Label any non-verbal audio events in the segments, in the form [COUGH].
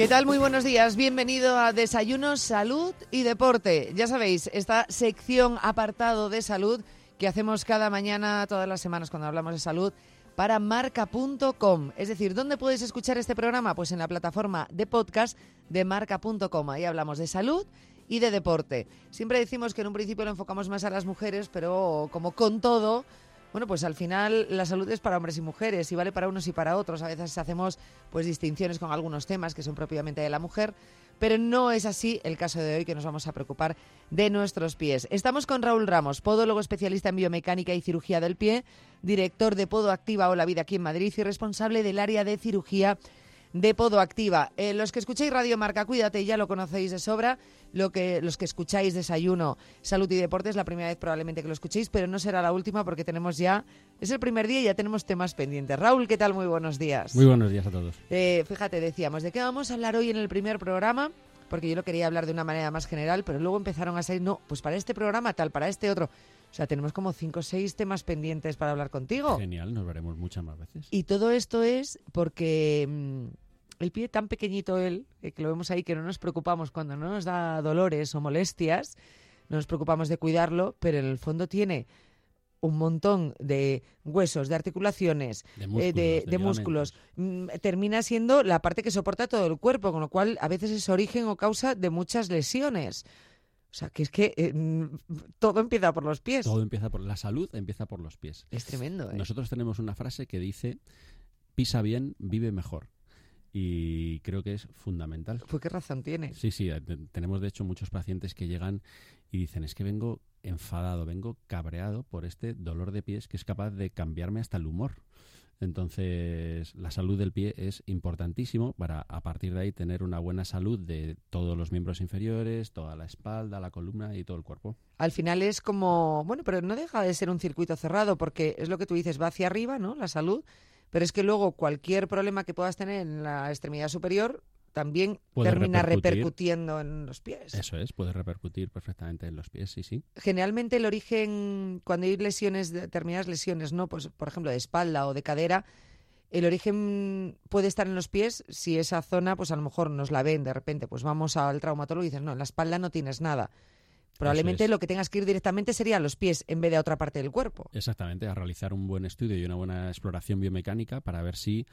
¿Qué tal? Muy buenos días. Bienvenido a Desayuno, Salud y Deporte. Ya sabéis, esta sección apartado de salud que hacemos cada mañana, todas las semanas cuando hablamos de salud, para marca.com. Es decir, ¿dónde puedes escuchar este programa? Pues en la plataforma de podcast de marca.com. Ahí hablamos de salud y de deporte. Siempre decimos que en un principio lo enfocamos más a las mujeres, pero como con todo, bueno, pues al final la salud es para hombres y mujeres y vale para unos y para otros. A veces hacemos pues distinciones con algunos temas que son propiamente de la mujer, pero no es así el caso de hoy que nos vamos a preocupar de nuestros pies. Estamos con Raúl Ramos, podólogo especialista en biomecánica y cirugía del pie, director de Podo Activa o la Vida aquí en Madrid y responsable del área de cirugía de Podo Activa. Eh, los que escucháis Radio Marca, cuídate, ya lo conocéis de sobra. Lo que, los que escucháis Desayuno, Salud y Deporte es la primera vez probablemente que lo escuchéis, pero no será la última porque tenemos ya, es el primer día y ya tenemos temas pendientes. Raúl, ¿qué tal? Muy buenos días. Muy buenos días a todos. Eh, fíjate, decíamos, ¿de qué vamos a hablar hoy en el primer programa? Porque yo lo quería hablar de una manera más general, pero luego empezaron a salir, no, pues para este programa tal, para este otro. O sea, tenemos como cinco o seis temas pendientes para hablar contigo. Genial, nos veremos muchas más veces. Y todo esto es porque... Mm, el pie tan pequeñito él, eh, que lo vemos ahí, que no nos preocupamos cuando no nos da dolores o molestias, no nos preocupamos de cuidarlo, pero en el fondo tiene un montón de huesos, de articulaciones, de músculos, músculos. Mm, termina siendo la parte que soporta todo el cuerpo, con lo cual a veces es origen o causa de muchas lesiones. O sea, que es que eh, mm, todo empieza por los pies. Todo empieza por la salud, empieza por los pies. Es tremendo. ¿eh? Nosotros tenemos una frase que dice, pisa bien, vive mejor y creo que es fundamental. Pues qué razón tiene. Sí, sí, eh, tenemos de hecho muchos pacientes que llegan y dicen, es que vengo enfadado, vengo cabreado por este dolor de pies que es capaz de cambiarme hasta el humor. Entonces, la salud del pie es importantísimo para a partir de ahí tener una buena salud de todos los miembros inferiores, toda la espalda, la columna y todo el cuerpo. Al final es como, bueno, pero no deja de ser un circuito cerrado porque es lo que tú dices, va hacia arriba, ¿no? La salud pero es que luego cualquier problema que puedas tener en la extremidad superior también termina repercutiendo en los pies. Eso es, puede repercutir perfectamente en los pies, sí, sí. Generalmente el origen, cuando hay lesiones, determinadas lesiones, ¿no? Pues, por ejemplo, de espalda o de cadera, el origen puede estar en los pies si esa zona, pues a lo mejor nos la ven de repente, pues vamos al traumatólogo y dices, no, en la espalda no tienes nada. Probablemente lo que tengas que ir directamente sería a los pies en vez de a otra parte del cuerpo. Exactamente, a realizar un buen estudio y una buena exploración biomecánica para ver si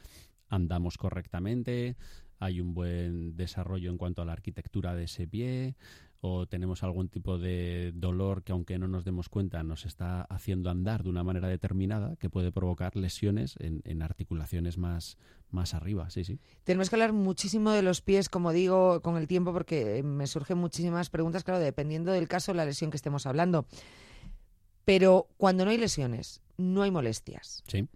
andamos correctamente, hay un buen desarrollo en cuanto a la arquitectura de ese pie, o tenemos algún tipo de dolor que aunque no nos demos cuenta nos está haciendo andar de una manera determinada que puede provocar lesiones en, articulaciones más, más arriba, sí, sí. Tenemos que hablar muchísimo de los pies, como digo, con el tiempo, porque me surgen muchísimas preguntas, claro, dependiendo del caso, la lesión que estemos hablando. Pero cuando no hay lesiones, no hay molestias. Sí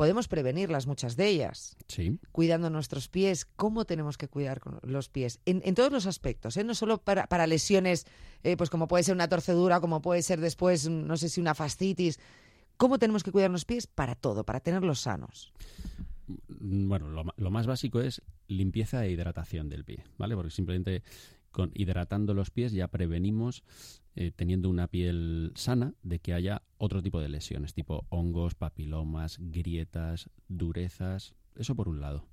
podemos prevenirlas, muchas de ellas. Sí. Cuidando nuestros pies, ¿cómo tenemos que cuidar los pies? En, todos los aspectos, ¿eh? no solo para, para lesiones, eh, pues como puede ser una torcedura, como puede ser después, no sé si una fascitis. ¿Cómo tenemos que cuidar los pies? Para todo, para tenerlos sanos. Mm, bueno, lo, lo más básico es limpieza e hidratación del pie, ¿vale? Porque simplemente con hidratando los pies ya prevenimos eh, teniendo una piel sana de que haya otro tipo de lesiones, tipo hongos, papilomas, grietas, durezas, eso por un lado.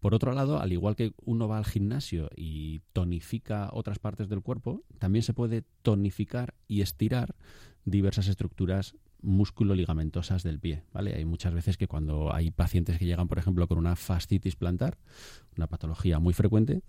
Por otro lado, al igual que uno va al gimnasio y tonifica otras partes del cuerpo, también se puede tonificar y estirar diversas estructuras músculo-ligamentosas del pie. Hay muchas veces que cuando hay pacientes que llegan, por ejemplo, con una fascitis plantar, una patología muy frecuente,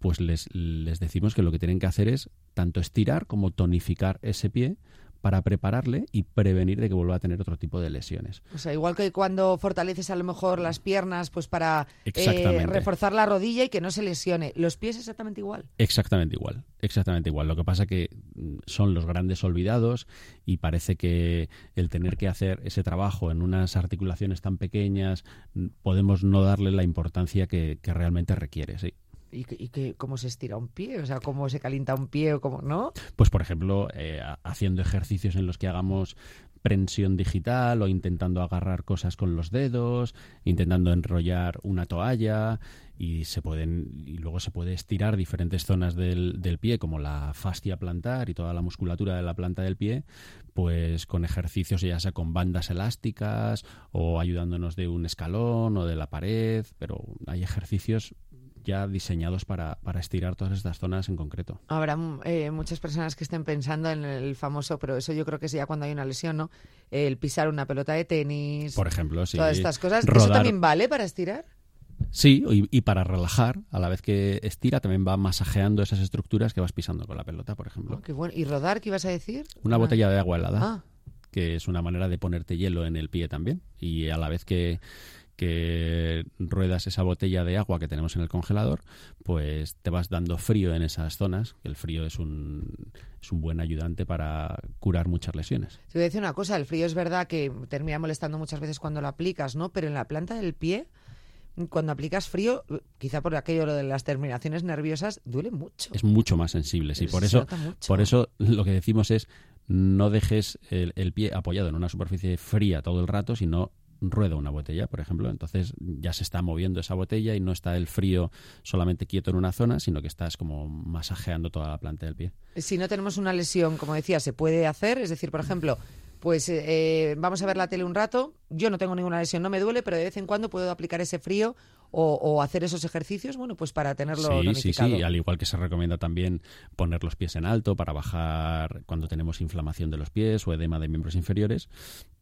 pues les, les decimos que lo que tienen que hacer es tanto estirar como tonificar ese pie para prepararle y prevenir de que vuelva a tener otro tipo de lesiones. O sea, igual que cuando fortaleces a lo mejor las piernas, pues para eh, reforzar la rodilla y que no se lesione. ¿Los pies exactamente igual? Exactamente igual, exactamente igual. Lo que pasa que mm, son los grandes olvidados y parece que el tener que hacer ese trabajo en unas articulaciones tan pequeñas mm, podemos no darle la importancia que, que realmente requiere, sí. ¿Y, y cómo se estira un pie? O sea, ¿cómo se calienta un pie o cómo no? Pues, por ejemplo, eh, haciendo ejercicios en los que hagamos prensión digital o intentando agarrar cosas con los dedos, intentando enrollar una toalla y se pueden y luego se puede estirar diferentes zonas del, del, pie como la fascia plantar y toda la musculatura de la planta del pie pues con ejercicios ya sea con bandas elásticas o ayudándonos de un escalón o de la pared pero hay ejercicios ya diseñados para, para estirar todas estas zonas en concreto. Habrá eh, muchas personas que estén pensando en el famoso, pero eso yo creo que es ya cuando hay una lesión, ¿no? El pisar una pelota de tenis. Por ejemplo, sí. Todas estas cosas. ¿Eso también vale para estirar? Sí, y, para relajar, a la vez que estira, también va masajeando esas estructuras que vas pisando con la pelota, por ejemplo. Oh, qué bueno. ¿Y rodar, qué ibas a decir? Una botella de agua helada, ah. que es una manera de ponerte hielo en el pie también. Y a la vez que, que ruedas esa botella de agua que tenemos en el congelador, pues te vas dando frío en esas zonas. El frío es un, es un buen ayudante para curar muchas lesiones. Te voy a decir una cosa, el frío es verdad que termina molestando muchas veces cuando lo aplicas, ¿no? Pero en la planta del pie cuando aplicas frío, quizá por aquello lo de las terminaciones nerviosas, duele mucho. Es mucho más sensible, sí. Por eso, por eso lo que decimos es no dejes el, pie apoyado en una superficie fría todo el rato, sino rueda una botella, por ejemplo. Entonces ya se está moviendo esa botella y no está el frío solamente quieto en una zona, sino que estás como masajeando toda la planta del pie. Si no tenemos una lesión, como decía, se puede hacer. Es decir, por ejemplo, pues eh, eh, vamos a ver la tele un rato. Yo no tengo ninguna lesión, no me duele, pero de vez en cuando puedo aplicar ese frío o, hacer esos ejercicios, bueno, pues para tenerlo sí, Sí, sí, al igual que se recomienda también poner los pies en alto para bajar cuando tenemos inflamación de los pies o edema de miembros inferiores,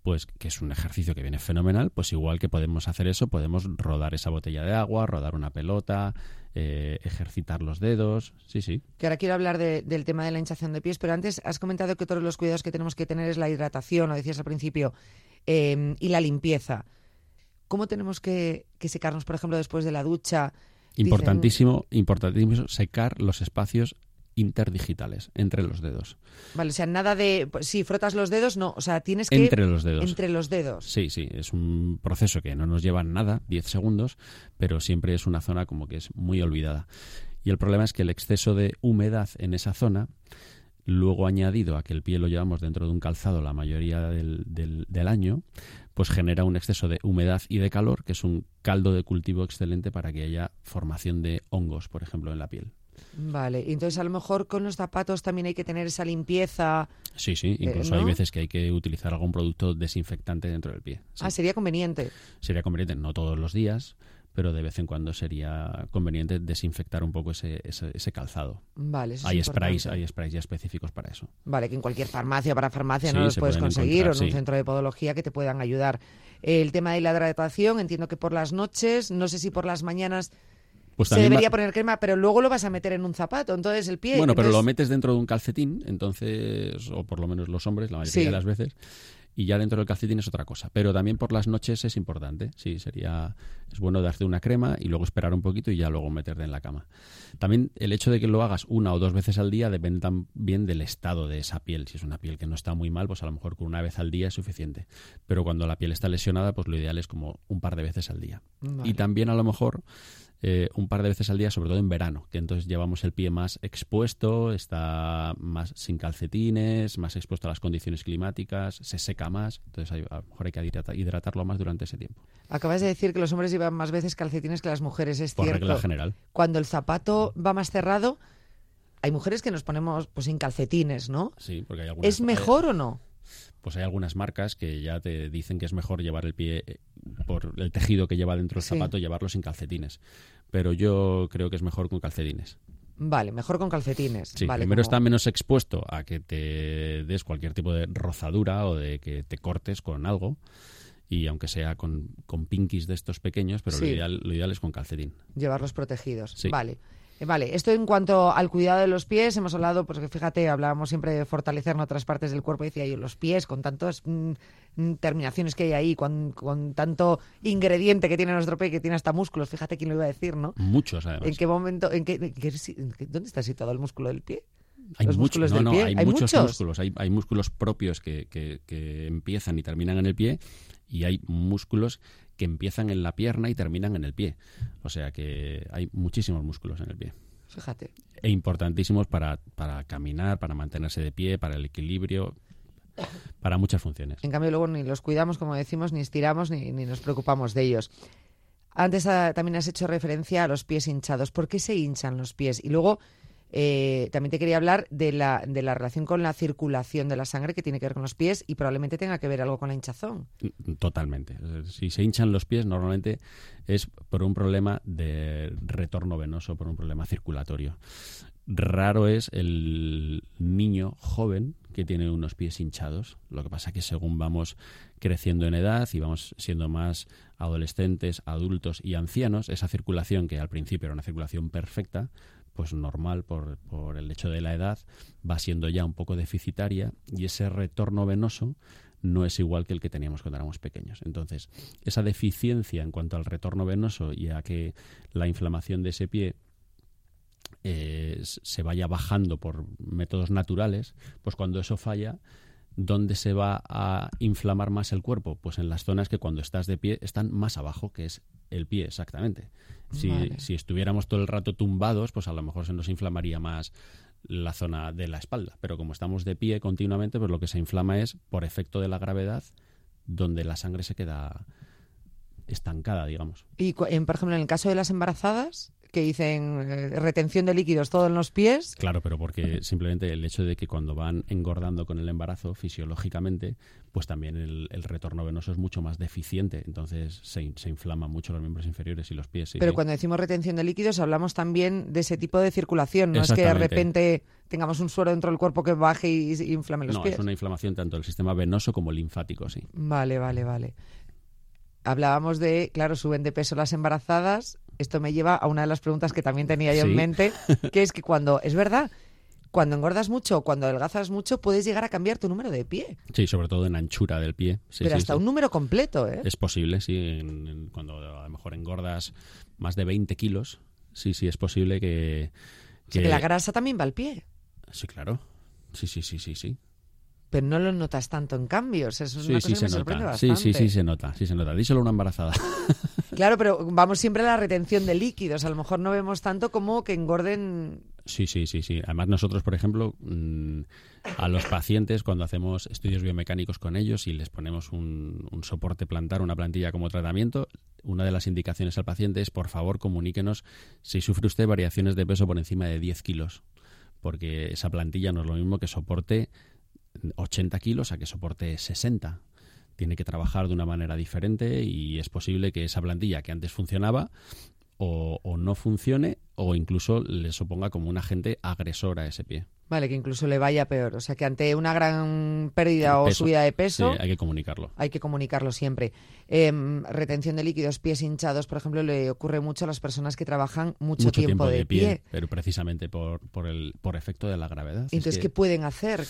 pues que es un ejercicio que viene fenomenal, pues igual que podemos hacer eso, podemos rodar esa botella de agua, rodar una pelota, eh, ejercitar los dedos, sí, sí. Que ahora quiero hablar del tema de la hinchación de pies, pero antes has comentado que todos los cuidados que tenemos que tener es la hidratación, lo decías al principio, em, y la limpieza. ¿Cómo tenemos que, secarnos, por ejemplo, después de la ducha? Importantísimo, importantísimo secar los espacios interdigitales entre los dedos. Vale, o sea, nada de pues, si frotas los dedos, no, o sea, tienes que entre los dedos. Entre los dedos. Sí, sí, es un proceso que no nos lleva nada, 10 segundos, pero siempre es una zona como que es muy olvidada. Y el problema es que el exceso de humedad en esa zona luego añadido a que el pie lo llevamos dentro de un calzado la mayoría del, del, año, pues genera un exceso de humedad y de calor, que es un caldo de cultivo excelente para que haya formación de hongos, por ejemplo, en la piel. Vale, entonces a lo mejor con los zapatos también hay que tener esa limpieza. Sí, sí, eh, incluso hay veces que hay que utilizar algún producto desinfectante dentro del pie. Ah, sería conveniente. Sería conveniente, no todos los días, pero de vez en cuando sería conveniente desinfectar un poco ese, ese, calzado. Vale, hay sprays, hay sprays ya específicos para eso. Vale, que en cualquier farmacia para farmacia no los puedes conseguir o en un centro de podología que te puedan ayudar. El tema de la hidratación, entiendo que por las noches, no sé si por las mañanas pues se debería poner crema, pero luego lo vas a meter en un zapato, entonces el pie. Bueno, pero lo metes dentro de un calcetín, entonces, o por lo menos los hombres, la mayoría de las veces, y ya dentro del calcetín es otra cosa. Pero también por las noches es importante. Sí, sería es bueno darte una crema y luego esperar un poquito y ya luego meterte en la cama. También el hecho de que lo hagas una o dos veces al día depende también del estado de esa piel. Si es una piel que no está muy mal, pues a lo mejor con una vez al día es suficiente. Pero cuando la piel está lesionada, pues lo ideal es como un par de veces al día. Y también a lo mejor eh, un par de veces al día, sobre todo en verano, que entonces llevamos el pie más expuesto, está más sin calcetines, más expuesto a las condiciones climáticas, se seca más, entonces a lo mejor hay que hidratarlo más durante ese tiempo. Acabas de decir que los hombres llevan más veces calcetines que las mujeres, es Por cierto. regla general. Cuando el zapato va más cerrado, hay mujeres que nos ponemos pues sin calcetines, ¿no? Sí, porque hay algunas... ¿Es mejor o no? pues hay algunas marcas que ya te dicen que es mejor llevar el pie eh, por el tejido que lleva dentro del zapato, llevarlo sin calcetines. Pero yo creo que es mejor con calcetines. Vale, mejor con calcetines. Sí, primero está menos expuesto a que te des cualquier tipo de rozadura o de que te cortes con algo. Y aunque sea con, con pinkies de estos pequeños, pero lo, ideal, lo ideal es con calcetín. Llevarlos protegidos. Vale. Eh, vale, esto en cuanto al cuidado de los pies, hemos hablado, porque fíjate, hablábamos siempre de fortalecer en otras partes del cuerpo, decía yo, los pies, con tantas mm, mm, terminaciones que hay ahí, con, tanto ingrediente que tiene nuestro pie, que tiene hasta músculos, fíjate quién lo iba a decir, ¿no? Muchos, además. ¿En qué momento, en qué, dónde está situado el músculo del pie? Hay muchos, no, no, hay, muchos, músculos, hay, hay, músculos propios que, que, que empiezan y terminan en el pie y hay músculos que empiezan en la pierna y terminan en el pie. O sea que hay muchísimos músculos en el pie. Fíjate. E importantísimos para, para caminar, para mantenerse de pie, para el equilibrio, para muchas funciones. En cambio, luego ni los cuidamos, como decimos, ni estiramos, ni, ni nos preocupamos de ellos. Antes ah, también has hecho referencia a los pies hinchados. ¿Por qué se hinchan los pies? Y luego Eh, también te quería hablar de la, de la relación con la circulación de la sangre que tiene que ver con los pies y probablemente tenga que ver algo con la hinchazón. Totalmente. Si se hinchan los pies, normalmente es por un problema de retorno venoso, por un problema circulatorio. Raro es el niño joven que tiene unos pies hinchados. Lo que pasa es que según vamos creciendo en edad y vamos siendo más adolescentes, adultos y ancianos, esa circulación que al principio era una circulación perfecta, pues normal por, por el hecho de la edad, va siendo ya un poco deficitaria y ese retorno venoso no es igual que el que teníamos cuando éramos pequeños. Entonces, esa deficiencia en cuanto al retorno venoso y a que la inflamación de ese pie eh, se vaya bajando por métodos naturales, pues cuando eso falla, ¿dónde se va a inflamar más el cuerpo? Pues en las zonas que cuando estás de pie están más abajo, que es el pie exactamente. Si, si estuviéramos todo el rato tumbados, pues a lo mejor se nos inflamaría más la zona de la espalda. Pero como estamos de pie continuamente, pues lo que se inflama es, por efecto de la gravedad, donde la sangre se queda estancada, digamos. Y, por ejemplo, en el caso de las embarazadas, que dicen eh, retención de líquidos todo en los pies. Claro, pero porque simplemente el hecho de que cuando van engordando con el embarazo fisiológicamente, pues también el, retorno venoso es mucho más deficiente, entonces se, se inflaman mucho los miembros inferiores y los pies. pero cuando decimos retención de líquidos hablamos también de ese tipo de circulación, no es que de repente tengamos un suero dentro del cuerpo que baje y, inflame los pies. No, es una inflamación tanto del sistema venoso como linfático, sí. Vale, vale, vale. Hablábamos de, claro, suben de peso las embarazadas esto me lleva a una de las preguntas que también tenía yo en mente, [LAUGHS] que es que cuando, es verdad, cuando engordas mucho, cuando adelgazas mucho, puedes llegar a cambiar tu número de pie. Sí, sobre todo en anchura del pie. Pero hasta un número completo, ¿eh? Es posible, sí. cuando a lo mejor engordas más de 20 kilos, sí, sí, es posible que... Que... que la grasa también va al pie. Sí, claro. Sí, sí, sí, sí, sí pero no lo notas tanto en cambios. Eso es una cosa que me sorprende bastante. Sí, sí, sí, se nota, sí se nota. Díselo a una embarazada. [LAUGHS] Claro, pero vamos siempre a la retención de líquidos. A lo mejor no vemos tanto como que engorden. Sí, sí, sí, sí. Además nosotros, por ejemplo, mm, a los pacientes cuando hacemos estudios biomecánicos con ellos y les ponemos un, un soporte plantar, una plantilla como tratamiento, una de las indicaciones al paciente es, por favor, comuníquenos si sufre usted variaciones de peso por encima de 10 kilos, porque esa plantilla no es lo mismo que soporte 80 kilos a que soporte 60 tiene que trabajar de una manera diferente y es posible que esa plantilla que antes funcionaba o, no funcione o incluso le suponga como un agente agresor a ese pie. Vale, que incluso le vaya peor. O sea, que ante una gran pérdida o subida de peso... hay que comunicarlo. Hay que comunicarlo siempre. Em, retención de líquidos, pies hinchados, por ejemplo, le ocurre mucho a las personas que trabajan mucho, tiempo, de, pie, Pero precisamente por, por, el, por efecto de la gravedad. Entonces, ¿qué pueden hacer?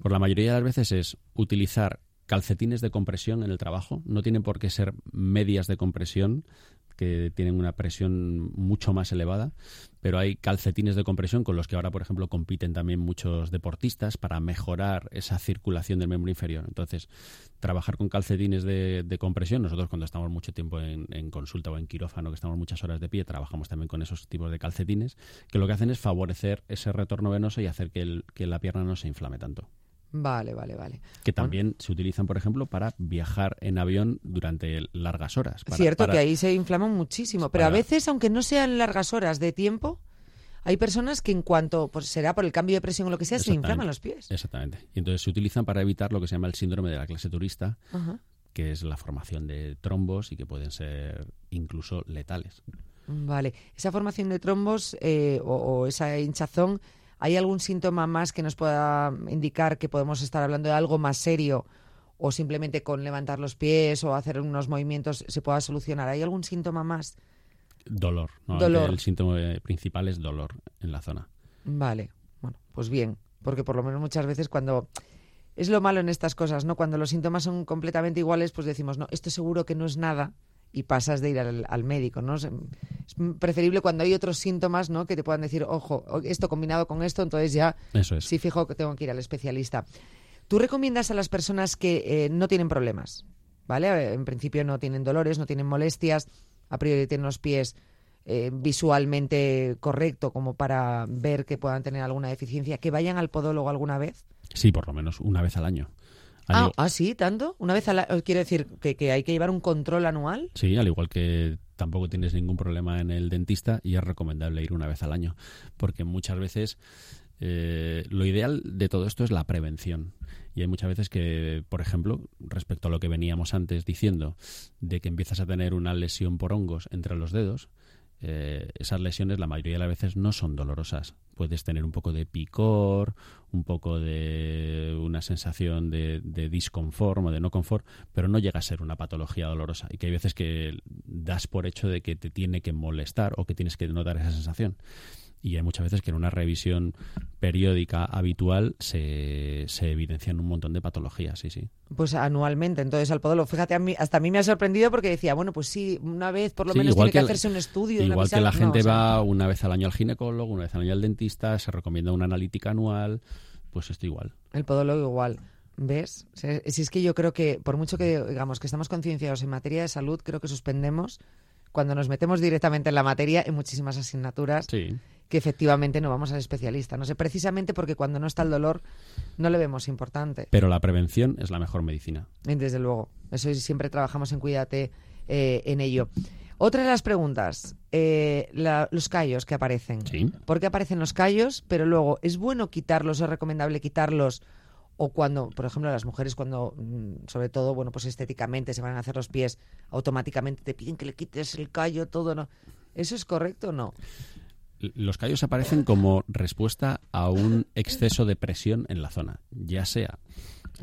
Por la mayoría de las veces es utilizar calcetines de compresión en el trabajo. No tienen por qué ser medias de compresión, que tienen una presión mucho más elevada, pero hay calcetines de compresión con los que ahora, por ejemplo, compiten también muchos deportistas para mejorar esa circulación del miembro inferior. Entonces, trabajar con calcetines de, compresión, nosotros cuando estamos mucho tiempo en, consulta o en quirófano, que estamos muchas horas de pie, trabajamos también con esos tipos de calcetines, que lo que hacen es favorecer ese retorno venoso y hacer que la pierna no se inflame tanto. Vale, vale, vale. Que también se utilizan, por ejemplo, para viajar en avión durante largas horas. Cierto que ahí se inflaman muchísimo, pero a veces, aunque no sean largas horas de tiempo, hay personas que en cuanto, pues será por el cambio de presión o lo que sea, se inflaman los pies. Exactamente. Y entonces se utilizan para evitar lo que se llama el síndrome de la clase turista, que es la formación de trombos y que pueden ser incluso letales. Vale. Esa formación de trombos eh, o esa hinchazón ¿Hay algún síntoma más que nos pueda indicar que podemos estar hablando de algo más serio o simplemente con levantar los pies o hacer unos movimientos se pueda solucionar? ¿Hay algún síntoma más? Dolor. El síntoma principal es dolor en la zona. Vale. Bueno, pues bien, porque por lo menos muchas veces cuando es lo malo en estas cosas, ¿no? Cuando los síntomas son completamente iguales, pues decimos, no, esto seguro que no es nada y pasas de ir al, médico, ¿no? Es preferible cuando hay otros síntomas, ¿no? Que te puedan decir, ojo, esto combinado con esto, entonces ya Eso sí fijo que tengo que ir al especialista. ¿Tú recomiendas a las personas que eh, no tienen problemas, ¿vale? En principio no tienen dolores, no tienen molestias, a priori tienen los pies eh, visualmente correcto como para ver que puedan tener alguna deficiencia, que vayan al podólogo alguna vez? Sí, por lo menos una vez al año Ah, ah, sí, tanto. Una vez al quiero decir que, que hay que llevar un control anual. Sí, al igual que tampoco tienes ningún problema en el dentista y es recomendable ir una vez al año, porque muchas veces eh, lo ideal de todo esto es la prevención. Y hay muchas veces que, por ejemplo, respecto a lo que veníamos antes diciendo, de que empiezas a tener una lesión por hongos entre los dedos, eh, esas lesiones la mayoría de las veces no son dolorosas. Puedes tener un poco de picor, un poco de una sensación de, de o de no confort, pero no llega a ser una patología dolorosa. Y que hay veces que das por hecho de que te tiene que molestar o que tienes que notar esa sensación y hay muchas veces que en una revisión periódica habitual se, se evidencian un montón de patologías, sí, sí. Pues anualmente, entonces al podólogo. Fíjate, a mí, hasta a mí me ha sorprendido porque decía, bueno, pues sí, una vez por lo menos tiene que, hacerse un estudio. Igual que la gente va una vez al año al ginecólogo, una vez al año al dentista, se recomienda una analítica anual, pues esto igual. El podólogo igual. ¿Ves? Si es que yo creo que, por mucho que digamos que estamos concienciados en materia de salud, creo que suspendemos cuando nos metemos directamente en la materia en muchísimas asignaturas. Sí que efectivamente no vamos al especialista. No sé, precisamente porque cuando no está el dolor no le vemos importante. Pero la prevención es la mejor medicina. Desde luego. Eso siempre trabajamos en Cuídate eh, en ello. Otra de las preguntas, eh, los callos que aparecen. ¿Sí? ¿Por qué aparecen los callos? Pero luego, ¿es bueno quitarlos? ¿Es recomendable quitarlos? O cuando, por ejemplo, las mujeres cuando, mm, sobre todo, bueno, pues estéticamente se van a hacer los pies, automáticamente te piden que le quites el callo, todo, ¿no? ¿Eso es correcto o no? Los callos aparecen como respuesta a un exceso de presión en la zona, ya sea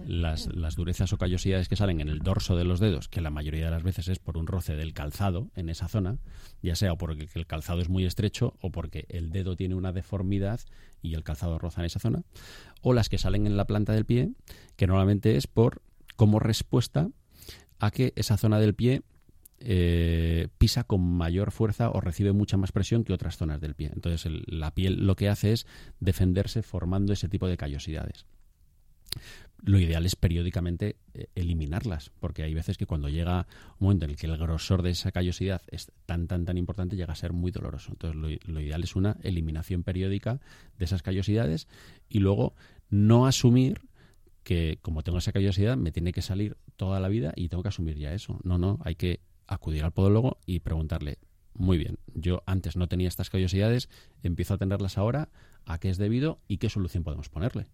las, durezas o callosidades que salen en el dorso de los dedos, que la mayoría de las veces es por un roce del calzado en esa zona, ya sea porque el calzado es muy estrecho o porque el dedo tiene una deformidad y el calzado roza en esa zona, o las que salen en la planta del pie, que normalmente es por como respuesta a que esa zona del pie eh, pisa con mayor fuerza o recibe mucha más presión que otras zonas del pie. Entonces la piel lo que hace es defenderse formando ese tipo de callosidades. Lo ideal es periódicamente eh, eliminarlas, porque hay veces que cuando llega un momento en el que el grosor de esa callosidad es tan, tan, tan importante, llega a ser muy doloroso. Entonces lo, lo ideal es una eliminación periódica de esas callosidades y luego no asumir que como tengo esa callosidad me tiene que salir toda la vida y tengo que asumir ya eso. No, no, hay que acudir al podólogo y preguntarle, muy bien, yo antes no tenía estas callosidades, empiezo a tenerlas ahora, ¿a qué es debido y qué solución podemos ponerle?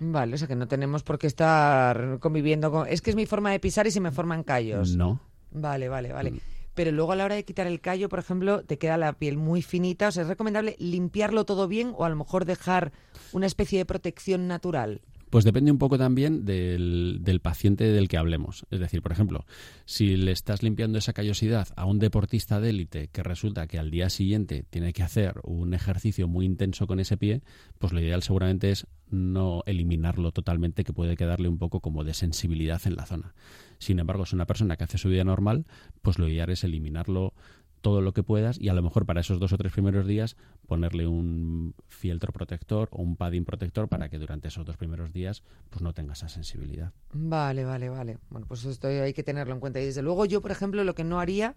Vale, o sea que no tenemos por qué estar conviviendo con... Es que es mi forma de pisar y se me forman callos. No. Vale, vale, vale. Mm. Pero luego a la hora de quitar el callo, por ejemplo, te queda la piel muy finita. O sea, ¿es recomendable limpiarlo todo bien o a lo mejor dejar una especie de protección natural? Pues depende un poco también del, del, paciente del que hablemos. Es decir, por ejemplo, si le estás limpiando esa callosidad a un deportista de élite que resulta que al día siguiente tiene que hacer un ejercicio muy intenso con ese pie, pues lo ideal seguramente es no eliminarlo totalmente, que puede quedarle un poco como de sensibilidad en la zona. Sin embargo, si es una persona que hace su vida normal, pues lo ideal es eliminarlo todo lo que puedas y a lo mejor para esos dos o tres primeros días ponerle un fieltro protector o un padding protector para que durante esos dos primeros días pues no tenga esa sensibilidad. Vale, vale, vale. Bueno, pues esto hay que tenerlo en cuenta. Y desde luego yo, por ejemplo, lo que no haría,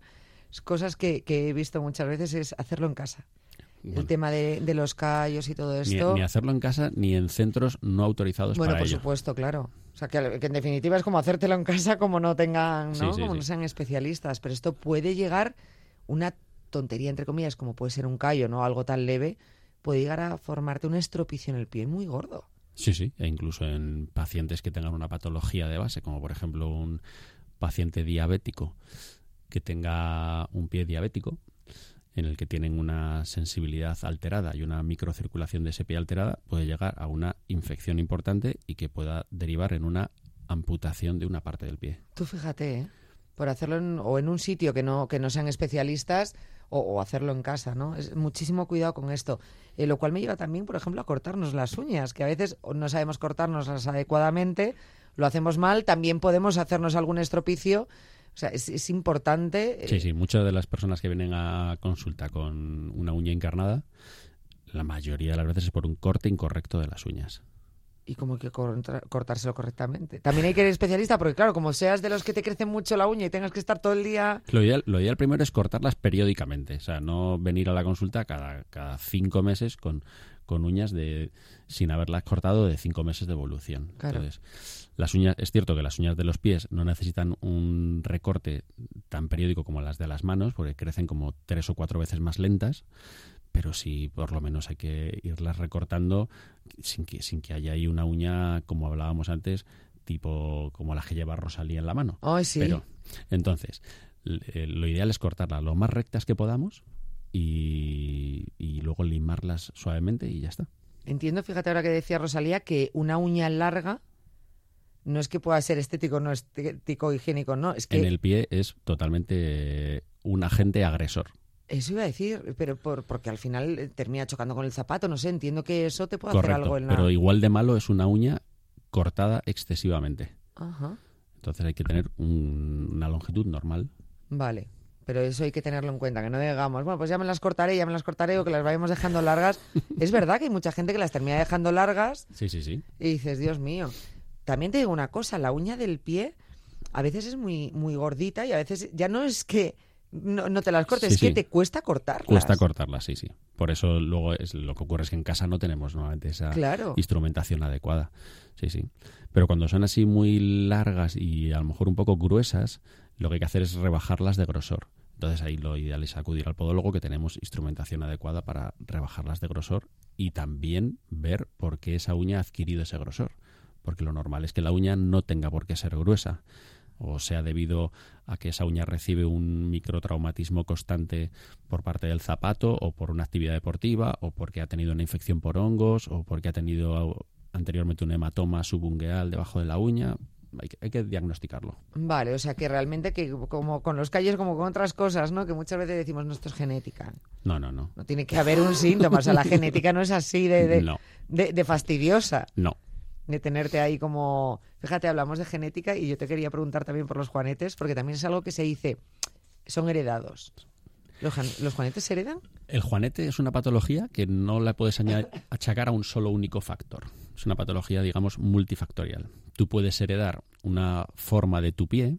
es cosas que, he visto muchas veces, es hacerlo en casa. el tema de, los callos y todo esto. Ni, hacerlo en casa ni en centros no autorizados bueno, para ello. Bueno, por supuesto, claro. O sea, que, en definitiva es como hacértelo en casa como no tengan, ¿no? como no sean especialistas. Pero esto puede llegar una tontería, entre comillas, como puede ser un callo, ¿no? Algo tan leve, puede llegar a formarte un estropicio en el pie muy gordo. Sí, sí, e incluso en pacientes que tengan una patología de base, como por ejemplo un paciente diabético que tenga un pie diabético, en el que tienen una sensibilidad alterada y una microcirculación de ese pie alterada, puede llegar a una infección importante y que pueda derivar en una amputación de una parte del pie. Tú fíjate, ¿eh? Por hacerlo en, o en un sitio que no, que no sean especialistas o, hacerlo en casa, ¿no? Es muchísimo cuidado con esto. Eh, lo cual me lleva también, por ejemplo, a cortarnos las uñas, que a veces no sabemos cortarnoslas adecuadamente, lo hacemos mal, también podemos hacernos algún estropicio. O sea, es, importante. Eh, sí, sí, muchas de las personas que vienen a consulta con una uña encarnada, la mayoría de las veces es por un corte incorrecto de las uñas. Y hay que cortárselo correctamente. También hay que ir especialista porque, claro, como seas de los que te crece mucho la uña y tengas que estar todo el día... Lo ideal, lo ideal primero es cortarlas periódicamente, o sea, no venir a la consulta cada, cada cinco meses con, con uñas de sin haberlas cortado de cinco meses de evolución. Claro. Entonces, las uñas, es cierto que las uñas de los pies no necesitan un recorte tan periódico como las de las manos, porque crecen como tres o cuatro veces más lentas, pero sí por lo menos hay que irlas recortando sin que, sin que haya ahí una uña, como hablábamos antes, tipo como la que lleva Rosalía en la mano. Sí. Pero, entonces, eh, lo ideal es cortarlas lo más rectas que podamos y, y luego limarlas suavemente y ya está. Entiendo, fíjate ahora que decía Rosalía, que una uña larga no es que pueda ser estético, no estético, higiénico, no. Es que En el pie es totalmente un agente agresor. Eso iba a decir, pero por, porque al final eh, termina chocando con el zapato, no sé, entiendo que eso te puede hacer algo en la... Pero igual de malo es una uña cortada excesivamente. Ajá, Entonces hay que tener un- una longitud normal. vale. Pero eso hay que tenerlo en cuenta, que no digamos, bueno, pues ya me las cortaré, ya me las cortaré o que las vayamos dejando largas. [LAUGHS] es verdad que hay mucha gente que las termina dejando largas Sí, sí, sí. y dices, Dios mío. También te digo una cosa, la uña del pie a veces es muy, muy gordita y a veces ya no es que no, no te las cortes, Sí, es que sí. te cuesta cortarlas. Cuesta cortarlas, sí, sí. Por eso luego es, lo que ocurre es que en casa no tenemos normalmente esa Claro. instrumentación adecuada. Sí, sí. Pero cuando son así muy largas y a lo mejor un poco gruesas, lo que hay que hacer es rebajarlas de grosor. Entonces ahí lo ideal es acudir al podólogo que tenemos instrumentación adecuada para rebajarlas de grosor y también ver por qué esa uña ha adquirido ese grosor. Porque lo normal es que la uña no tenga por qué ser gruesa o sea debido a que esa uña recibe un microtraumatismo constante por parte del zapato o por una actividad deportiva o porque ha tenido una infección por hongos o porque ha tenido anteriormente un hematoma subungueal debajo de la uña. Hay que, hay que diagnosticarlo. Vale, o sea que realmente que como con los calles como con otras cosas, ¿no? Que muchas veces decimos, no, esto es genética. No, no, no. No tiene que haber un síntoma, o sea, la genética no es así de, de, [LAUGHS] No. de- de fastidiosa, No. De tenerte ahí como... Fíjate, hablamos de genética y yo te quería preguntar también por los juanetes, porque también es algo que se dice, son heredados. ¿Los, juanetes se heredan? El juanete es una patología que no la puedes achacar a un solo único factor. Es una patología, digamos, multifactorial. Tú puedes heredar una forma de tu pie,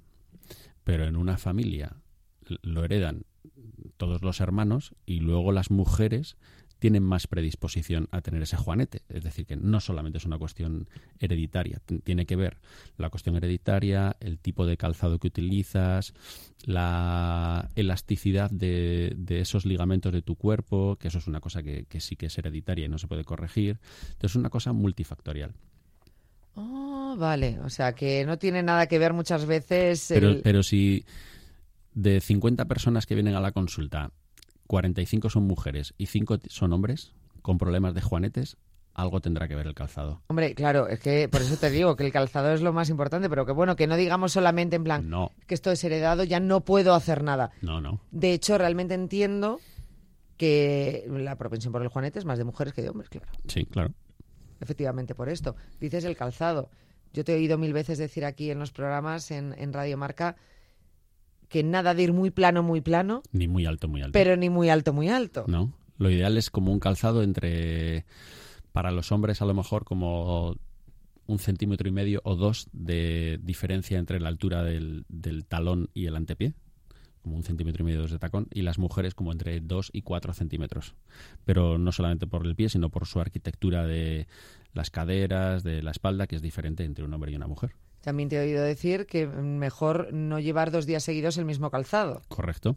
pero en una familia lo heredan todos los hermanos y luego las mujeres tienen más predisposición a tener ese juanete. Es decir, que no solamente es una cuestión hereditaria, tiene que ver la cuestión hereditaria, el tipo de calzado que utilizas, la elasticidad de, de esos ligamentos de tu cuerpo, que eso es una cosa que, que sí que es hereditaria y no se puede corregir. Entonces es una cosa multifactorial. Oh, vale, o sea que no tiene nada que ver muchas veces... Pero, pero si de 50 personas que vienen a la consulta, 45 son mujeres y 5 son hombres con problemas de juanetes, algo tendrá que ver el calzado. Hombre, claro, es que por eso te digo que el calzado es lo más importante, pero que bueno, que no digamos solamente en plan No, que esto es heredado, ya no puedo hacer nada. no, no. De hecho, realmente entiendo que la propensión por el juanete es más de mujeres que de hombres, claro. Sí, claro. Efectivamente, por esto. Dices el calzado. Yo te he oído mil veces decir aquí en los programas, en, en Radio Marca, que nada de ir muy plano, muy plano, Ni muy alto, muy alto. pero ni muy alto, muy alto. No. Lo ideal es como un calzado entre, para los hombres a lo mejor como un centímetro y medio o dos de diferencia entre la altura del, del talón y el antepié, como un centímetro y medio de tacón, y las mujeres como entre dos y cuatro centímetros. Pero no solamente por el pie, sino por su arquitectura de las caderas, de la espalda, que es diferente entre un hombre y una mujer. También te he oído decir que mejor no llevar dos días seguidos el mismo calzado. Correcto.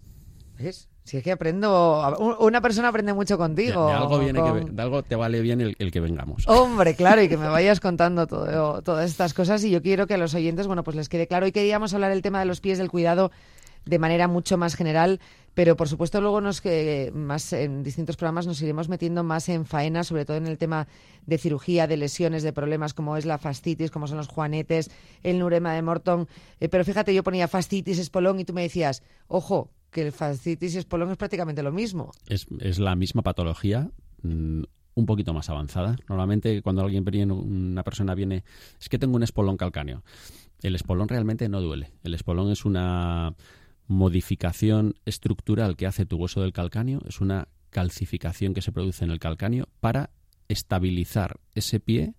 ¿Ves? Si es que aprendo, un- una persona aprende mucho contigo. de algo, viene que con- de algo te vale bien el, el que vengamos. Hombre, claro, y que me [LAUGHS] vayas contando todo, todas estas cosas y yo quiero que a los oyentes, bueno, pues les quede claro. Hoy queríamos hablar el tema de los pies del cuidado de manera mucho más general, pero por supuesto luego nos que más en distintos programas nos iremos metiendo más en faena, sobre todo en el tema de cirugía, de lesiones, de problemas como es la fascitis, como son los juanetes, el neurema de Morton. Eh, pero fíjate, yo ponía fascitis, espolón y tú me decías, ojo, que el fascitis y espolón es prácticamente lo mismo. es, es la misma patología, mm, un poquito más avanzada. Normalmente cuando alguien viene, una persona viene, es que tengo un espolón calcáneo. El espolón realmente no duele. El espolón es una modificación estructural que hace tu hueso del calcáneo, es una calcificación que se produce en el calcáneo para estabilizar ese pie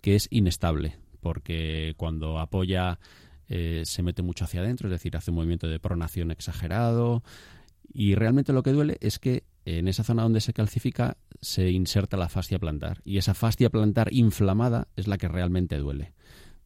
que es inestable, porque cuando apoya eh, se mete mucho hacia adentro, es decir, hace un movimiento de pronación exagerado. Y realmente lo que duele es que en esa zona donde se calcifica se inserta la fascia plantar. Y esa fascia plantar inflamada es la que realmente duele.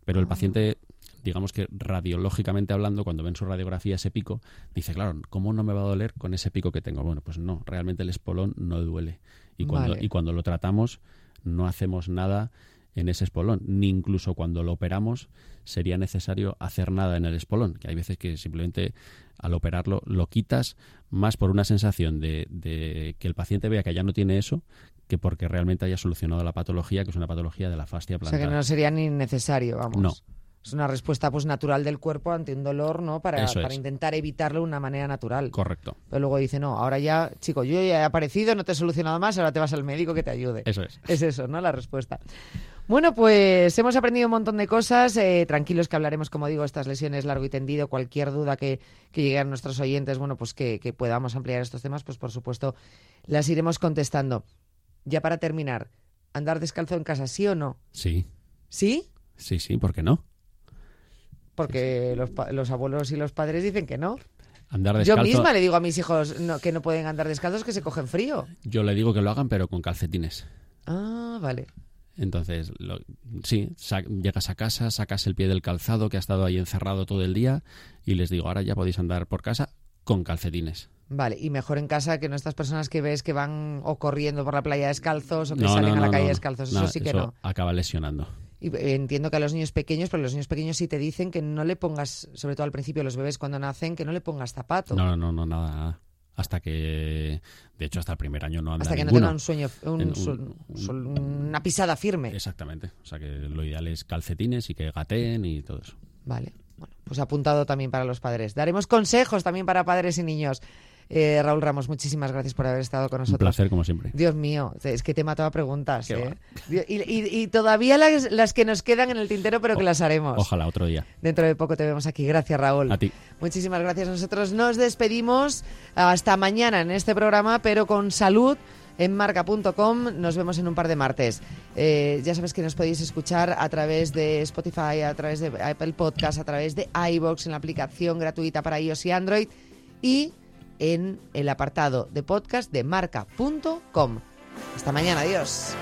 Pero el Ah. paciente, digamos que radiológicamente hablando, cuando ven su radiografía ese pico, dice, claro, ¿cómo no me va a doler con ese pico que tengo? Bueno, pues no, realmente el espolón no duele. Y cuando, Vale. y cuando lo tratamos, no hacemos nada en ese espolón, ni incluso cuando lo operamos sería necesario hacer nada en el espolón, que hay veces que simplemente al operarlo lo quitas más por una sensación de, de que el paciente vea que ya no tiene eso que porque realmente haya solucionado la patología, que es una patología de la fascia O sea plantar. que no sería ni necesario, vamos. No. Es una respuesta pues natural del cuerpo ante un dolor, ¿no? Para, para intentar evitarlo de una manera natural. Correcto, Pero luego dice, no, ahora ya, chico, yo ya he aparecido, no te he solucionado más, ahora te vas al médico que te ayude. eso es. Es eso, ¿no? La respuesta. Bueno, pues hemos aprendido un montón de cosas. eh, tranquilos que hablaremos, como digo, estas lesiones largo y tendido. Cualquier duda que, que llegue a nuestros oyentes, bueno, pues que, que podamos ampliar estos temas, pues por supuesto las iremos contestando. Ya para terminar, ¿andar descalzo en casa, sí o no? Sí, ¿Sí? sí, sí, ¿por qué no? Porque los, los abuelos y los padres dicen que no. Andar Yo descalzo, misma le digo a mis hijos no- que no pueden andar descalzos, que se cogen frío. yo le digo que lo hagan, pero con calcetines. Ah, vale. Entonces, lo- sí, llegas a casa, sacas el pie del calzado que ha estado ahí encerrado todo el día y les digo, ahora ya podéis andar por casa con calcetines. Vale, y mejor en casa que no estas personas que ves que van o corriendo por la playa descalzos o que No, salen no, a la calle descalzos. Eso sí que eso no. acaba lesionando. Y entiendo que a los niños pequeños, pero los niños pequeños sí te dicen que no le pongas, sobre todo al principio, los bebés cuando nacen, que no le pongas zapato. No, no, no, nada, nada. Hasta que, de hecho, hasta el primer año no anda hasta que no tenga un sueño, un- una pisada firme. Exactamente. O sea que lo ideal es calcetines y que gateen y todo eso. Vale. Bueno, pues apuntado también para los padres. Daremos consejos también para padres y niños. Eh, Raúl Ramos, muchísimas gracias por haber estado con Un nosotros. placer, como siempre. Dios mío, es que te he matado a preguntas. ¿eh? Y, y- y todavía las, las que nos quedan en el tintero, pero que las haremos. Ojalá otro día. Dentro de poco te vemos aquí. Gracias, Raúl. A ti. Muchísimas gracias. Nosotros nos despedimos hasta mañana en este programa, pero con salud en marca.com. Nos vemos en un par de martes. Eh, ya sabes que nos podéis escuchar a través de Spotify, a través de Apple Podcast, a través de iBox en la aplicación gratuita para iOS y Android y en el apartado de podcast de marca.com. Hasta mañana. Adiós.